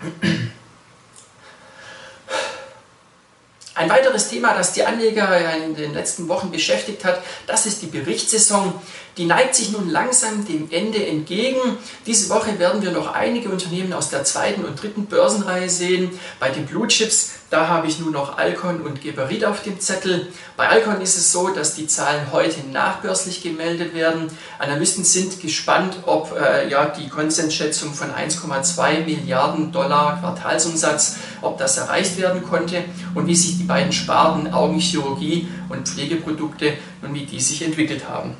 Thank you. Ein weiteres Thema, das die Anleger in den letzten Wochen beschäftigt hat, das ist die Berichtssaison. Die neigt sich nun langsam dem Ende entgegen. Diese Woche werden wir noch einige Unternehmen aus der zweiten und dritten Börsenreihe sehen. Bei den Blue Chips da habe ich nun noch Alcon und Geberit auf dem Zettel. Bei Alcon ist es so, dass die Zahlen heute nachbörslich gemeldet werden. Analysten sind gespannt, ob äh, ja, die Konsensschätzung von 1,2 Milliarden Dollar Quartalsumsatz, ob das erreicht werden konnte und wie sich die beiden Sparten Augenchirurgie und Pflegeprodukte und wie die sich entwickelt haben.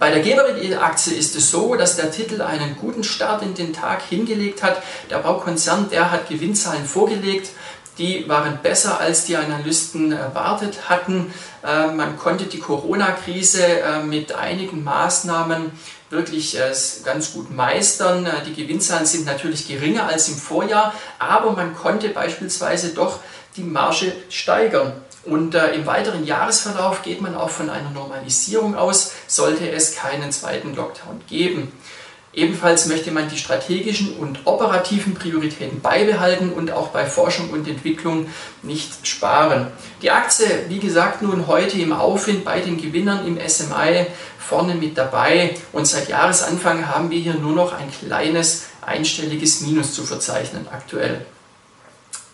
Bei der Geberit-Aktie ist es so, dass der Titel einen guten Start in den Tag hingelegt hat. Der Baukonzern, der hat Gewinnzahlen vorgelegt die waren besser, als die Analysten erwartet hatten. Äh, man konnte die Corona-Krise äh, mit einigen Maßnahmen wirklich äh, ganz gut meistern. Die Gewinnzahlen sind natürlich geringer als im Vorjahr, aber man konnte beispielsweise doch die Marge steigern. Und äh, im weiteren Jahresverlauf geht man auch von einer Normalisierung aus, sollte es keinen zweiten Lockdown geben. Ebenfalls möchte man die strategischen und operativen Prioritäten beibehalten und auch bei Forschung und Entwicklung nicht sparen. Die Aktie, wie gesagt, nun heute im Aufwind bei den Gewinnern im SMI vorne mit dabei und seit Jahresanfang haben wir hier nur noch ein kleines einstelliges Minus zu verzeichnen aktuell.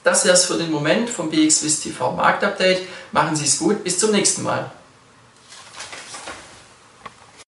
Das wäre es für den Moment vom BXWIST TV Marktupdate. Machen Sie es gut, bis zum nächsten Mal.